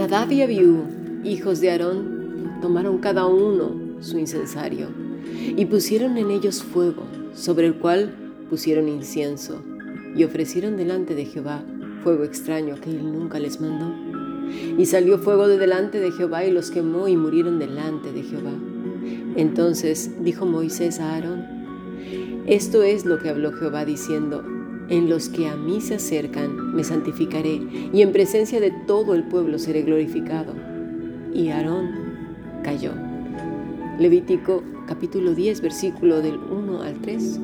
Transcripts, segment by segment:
Nadab y Abiú, hijos de Aarón, tomaron cada uno su incensario y pusieron en ellos fuego, sobre el cual pusieron incienso, y ofrecieron delante de Jehová fuego extraño que él nunca les mandó. Y salió fuego de delante de Jehová y los quemó y murieron delante de Jehová. Entonces dijo Moisés a Aarón, esto es lo que habló Jehová diciendo, en los que a mí se acercan me santificaré y en presencia de todo el pueblo seré glorificado. Y Aarón cayó. Levítico capítulo 10, versículo del 1 al 3.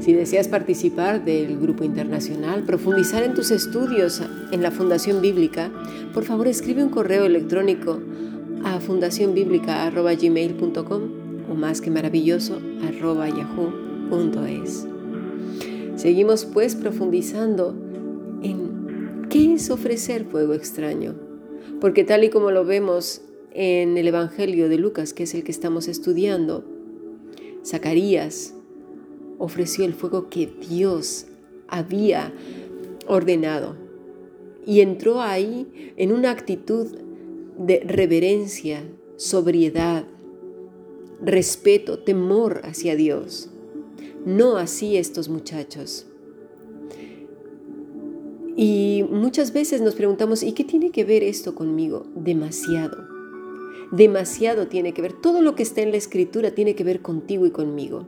Si deseas participar del grupo internacional, profundizar en tus estudios en la Fundación Bíblica, por favor escribe un correo electrónico a fundacionbiblica.gmail.com o más que maravilloso yahoo.es. Seguimos pues profundizando en qué es ofrecer fuego extraño, porque tal y como lo vemos en el Evangelio de Lucas, que es el que estamos estudiando, Zacarías ofreció el fuego que Dios había ordenado y entró ahí en una actitud de reverencia, sobriedad, respeto, temor hacia Dios. No así estos muchachos. Y muchas veces nos preguntamos, ¿y qué tiene que ver esto conmigo? Demasiado demasiado tiene que ver. Todo lo que está en la escritura tiene que ver contigo y conmigo.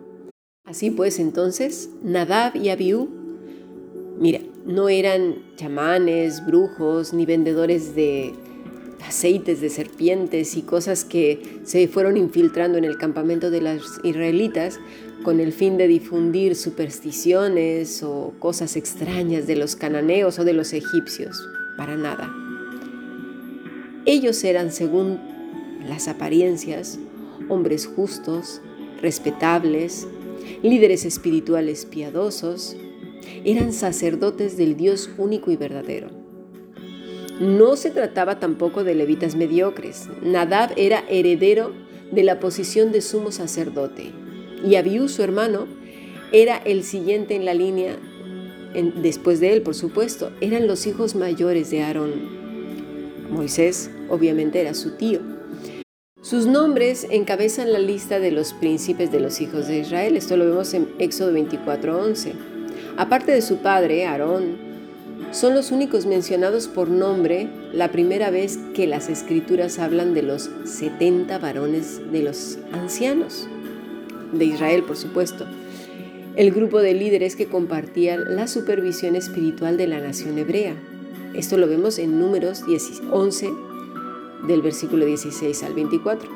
Así pues, entonces, Nadab y Abiú, mira, no eran chamanes, brujos, ni vendedores de aceites de serpientes y cosas que se fueron infiltrando en el campamento de los israelitas con el fin de difundir supersticiones o cosas extrañas de los cananeos o de los egipcios. Para nada. Ellos eran, según las apariencias, hombres justos, respetables, líderes espirituales piadosos, eran sacerdotes del Dios único y verdadero. No se trataba tampoco de levitas mediocres. Nadab era heredero de la posición de sumo sacerdote y Abiú, su hermano, era el siguiente en la línea, después de él, por supuesto, eran los hijos mayores de Aarón. Moisés, obviamente, era su tío. Sus nombres encabezan la lista de los príncipes de los hijos de Israel. Esto lo vemos en Éxodo 24:11. Aparte de su padre, Aarón, son los únicos mencionados por nombre la primera vez que las escrituras hablan de los 70 varones de los ancianos, de Israel por supuesto, el grupo de líderes que compartían la supervisión espiritual de la nación hebrea. Esto lo vemos en números 11, del versículo 16 al 24.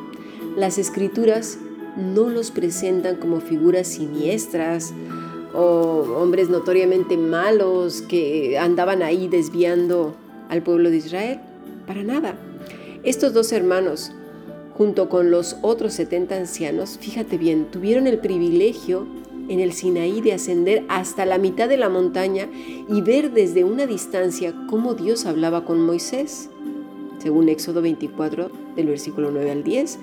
Las escrituras no los presentan como figuras siniestras o hombres notoriamente malos que andaban ahí desviando al pueblo de Israel. Para nada. Estos dos hermanos, junto con los otros 70 ancianos, fíjate bien, tuvieron el privilegio en el Sinaí de ascender hasta la mitad de la montaña y ver desde una distancia cómo Dios hablaba con Moisés según Éxodo 24 del versículo 9 al 10,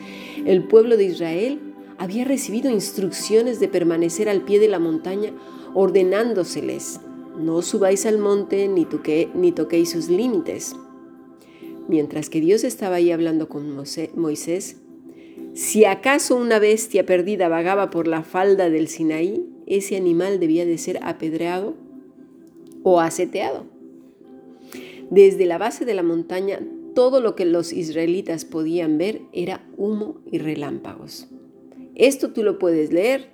el pueblo de Israel había recibido instrucciones de permanecer al pie de la montaña ordenándoseles, no subáis al monte ni, ni toquéis sus límites. Mientras que Dios estaba ahí hablando con Moisés, si acaso una bestia perdida vagaba por la falda del Sinaí, ese animal debía de ser apedreado o aseteado. Desde la base de la montaña todo lo que los israelitas podían ver era humo y relámpagos. Esto tú lo puedes leer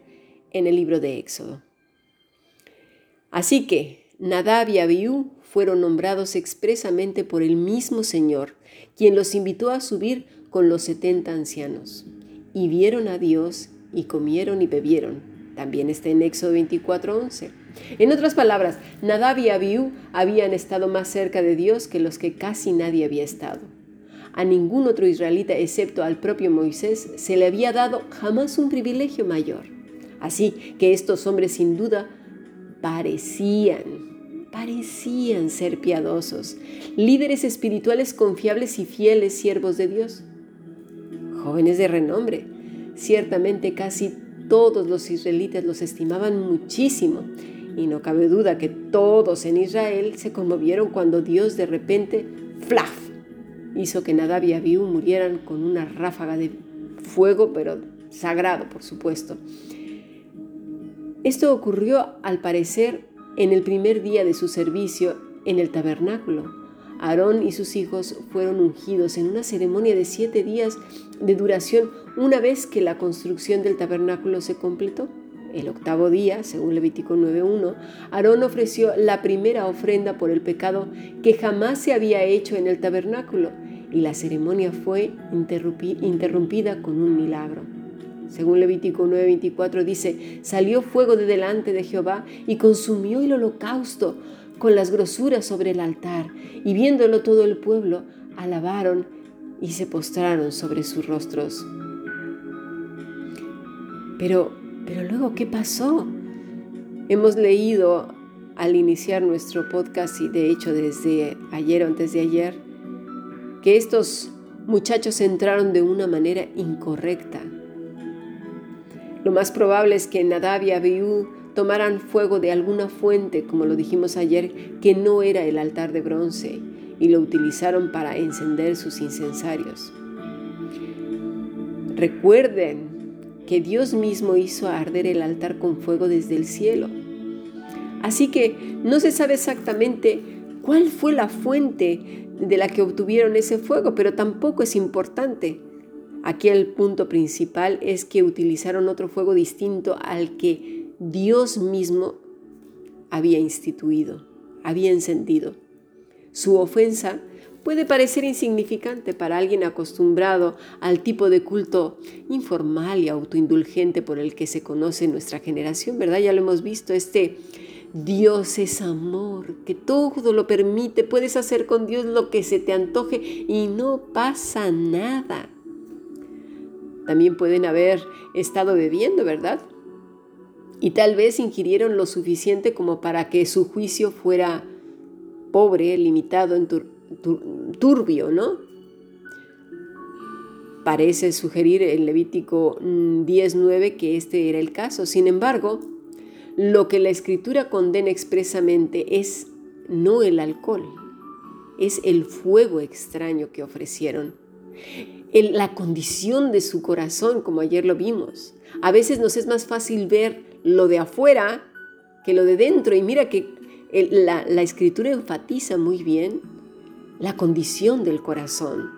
en el libro de Éxodo. Así que Nadab y Abiú fueron nombrados expresamente por el mismo Señor, quien los invitó a subir con los setenta ancianos. Y vieron a Dios y comieron y bebieron. También está en Éxodo 24:11. En otras palabras, Nadab y Abiú habían estado más cerca de Dios que los que casi nadie había estado. A ningún otro israelita, excepto al propio Moisés, se le había dado jamás un privilegio mayor. Así que estos hombres sin duda parecían, parecían ser piadosos, líderes espirituales confiables y fieles siervos de Dios. Jóvenes de renombre, ciertamente casi todos los israelitas los estimaban muchísimo. Y no cabe duda que todos en Israel se conmovieron cuando Dios de repente, ¡flaf!, hizo que Nadab y Abiú murieran con una ráfaga de fuego, pero sagrado, por supuesto. Esto ocurrió, al parecer, en el primer día de su servicio en el tabernáculo. Aarón y sus hijos fueron ungidos en una ceremonia de siete días de duración una vez que la construcción del tabernáculo se completó. El octavo día, según Levítico 9.1, Aarón ofreció la primera ofrenda por el pecado que jamás se había hecho en el tabernáculo y la ceremonia fue interrumpida con un milagro. Según Levítico 9:24 dice, salió fuego de delante de Jehová y consumió el holocausto con las grosuras sobre el altar, y viéndolo todo el pueblo, alabaron y se postraron sobre sus rostros. Pero, pero luego, ¿qué pasó? Hemos leído al iniciar nuestro podcast y de hecho desde ayer o antes de ayer, que estos muchachos entraron de una manera incorrecta. Lo más probable es que Nadab y Abiú tomaran fuego de alguna fuente, como lo dijimos ayer, que no era el altar de bronce, y lo utilizaron para encender sus incensarios. Recuerden que Dios mismo hizo arder el altar con fuego desde el cielo. Así que no se sabe exactamente cuál fue la fuente de la que obtuvieron ese fuego, pero tampoco es importante. Aquí el punto principal es que utilizaron otro fuego distinto al que Dios mismo había instituido, había encendido. Su ofensa puede parecer insignificante para alguien acostumbrado al tipo de culto informal y autoindulgente por el que se conoce nuestra generación, ¿verdad? Ya lo hemos visto, este Dios es amor, que todo lo permite, puedes hacer con Dios lo que se te antoje y no pasa nada. También pueden haber estado bebiendo, ¿verdad? Y tal vez ingirieron lo suficiente como para que su juicio fuera pobre, limitado, en turbio, ¿no? Parece sugerir el Levítico 10.9 mm, que este era el caso. Sin embargo, lo que la escritura condena expresamente es no el alcohol, es el fuego extraño que ofrecieron. La condición de su corazón, como ayer lo vimos. A veces nos es más fácil ver lo de afuera que lo de dentro. Y mira que la, escritura enfatiza muy bien la condición del corazón.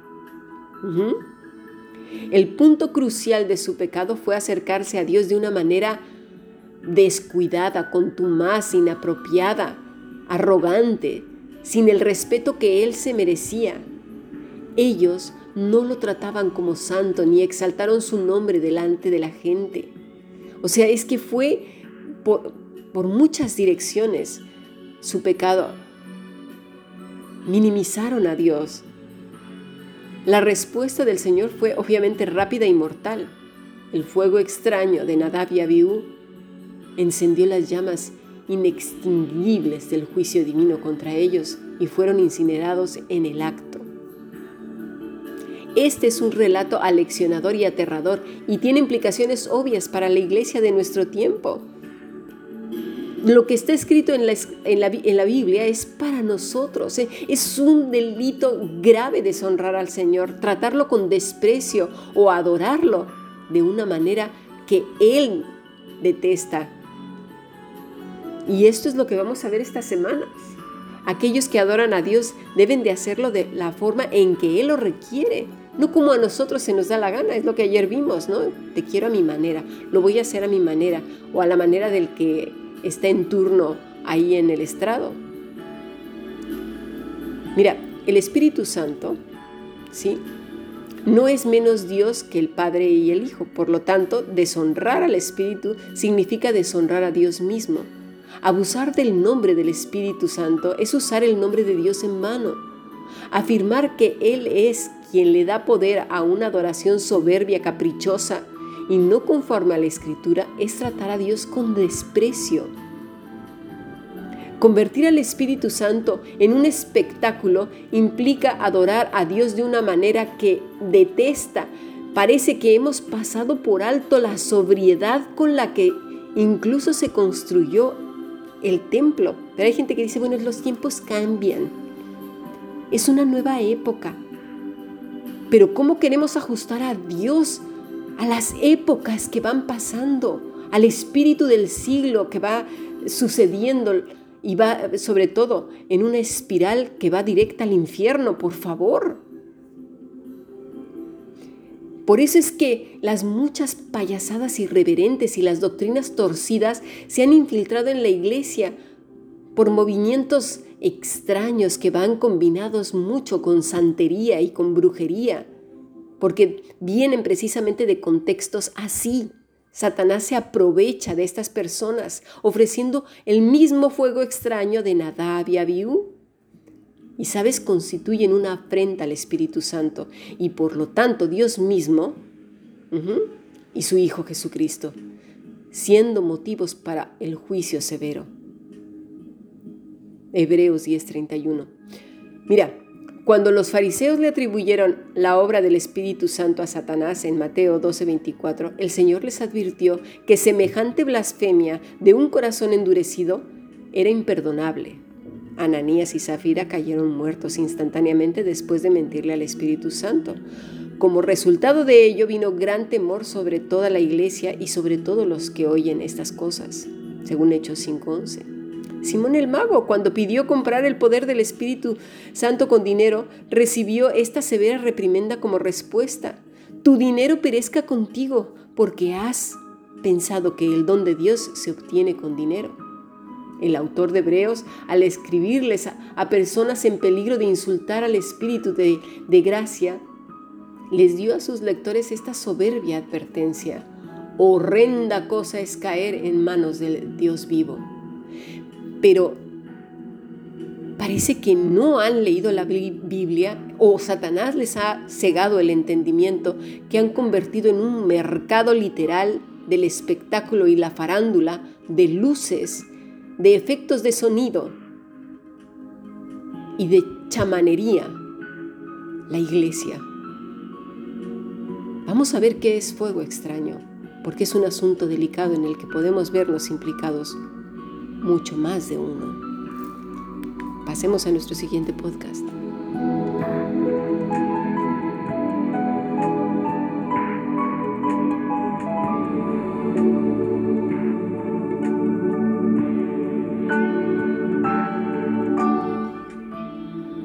El punto crucial de su pecado fue acercarse a Dios de una manera descuidada, contumaz, inapropiada, arrogante, sin el respeto que él se merecía. Ellos no lo trataban como santo ni exaltaron su nombre delante de la gente. O sea, es que fue por, muchas direcciones su pecado. Minimizaron a Dios. La respuesta del Señor fue obviamente rápida y mortal. El fuego extraño de Nadab y Abiú encendió las llamas inextinguibles del juicio divino contra ellos y fueron incinerados en el acto. Este es un relato aleccionador y aterrador y tiene implicaciones obvias para la iglesia de nuestro tiempo. Lo que está escrito en la, en la, Biblia es para nosotros. ¿eh? Es un delito grave deshonrar al Señor, tratarlo con desprecio o adorarlo de una manera que Él detesta y esto es lo que vamos a ver estas semanas. Aquellos que adoran a Dios deben de hacerlo de la forma en que Él lo requiere, no como a nosotros se nos da la gana, es lo que ayer vimos, ¿no? Te quiero a mi manera, lo voy a hacer a mi manera o a la manera del que está en turno ahí en el estrado. Mira, el Espíritu Santo, ¿sí? No es menos Dios que el Padre y el Hijo, por lo tanto, deshonrar al Espíritu significa deshonrar a Dios mismo. Abusar del nombre del Espíritu Santo es usar el nombre de Dios en vano. Afirmar que Él es quien le da poder a una adoración soberbia, caprichosa y no conforme a la Escritura es tratar a Dios con desprecio. Convertir al Espíritu Santo en un espectáculo implica adorar a Dios de una manera que detesta parece que hemos pasado por alto la sobriedad con la que incluso se construyó el templo. Pero hay gente que dice, bueno, los tiempos cambian. Es una nueva época. Pero ¿cómo queremos ajustar a Dios a las épocas que van pasando, al espíritu del siglo que va sucediendo y va sobre todo en una espiral que va directa al infierno, por favor? Por eso es que las muchas payasadas irreverentes y las doctrinas torcidas se han infiltrado en la iglesia por movimientos extraños que van combinados mucho con santería y con brujería, porque vienen precisamente de contextos así. Satanás se aprovecha de estas personas ofreciendo el mismo fuego extraño de Nadab y Abiú y sabes, constituyen una afrenta al Espíritu Santo y por lo tanto Dios mismo y su Hijo Jesucristo, siendo motivos para el juicio severo. Hebreos 10:31. Mira, cuando los fariseos le atribuyeron la obra del Espíritu Santo a Satanás en Mateo 12:24, el Señor les advirtió que semejante blasfemia de un corazón endurecido era imperdonable Ananías y Zafira cayeron muertos instantáneamente después de mentirle al Espíritu Santo. Como resultado de ello vino gran temor sobre toda la iglesia y sobre todos los que oyen estas cosas, según Hechos 5.11. Simón el mago, cuando pidió comprar el poder del Espíritu Santo con dinero, recibió esta severa reprimenda como respuesta. Tu dinero perezca contigo, porque has pensado que el don de Dios se obtiene con dinero. El autor de Hebreos, al escribirles a, personas en peligro de insultar al Espíritu de, de gracia, les dio a sus lectores esta soberbia advertencia. Horrenda cosa es caer en manos del Dios vivo. Pero parece que no han leído la Biblia o Satanás les ha cegado el entendimiento que han convertido en un mercado literal del espectáculo y la farándula de luces de efectos de sonido y de chamanería la iglesia. Vamos a ver qué es fuego extraño, porque es un asunto delicado en el que podemos vernos implicados mucho más de uno. Pasemos a nuestro siguiente podcast.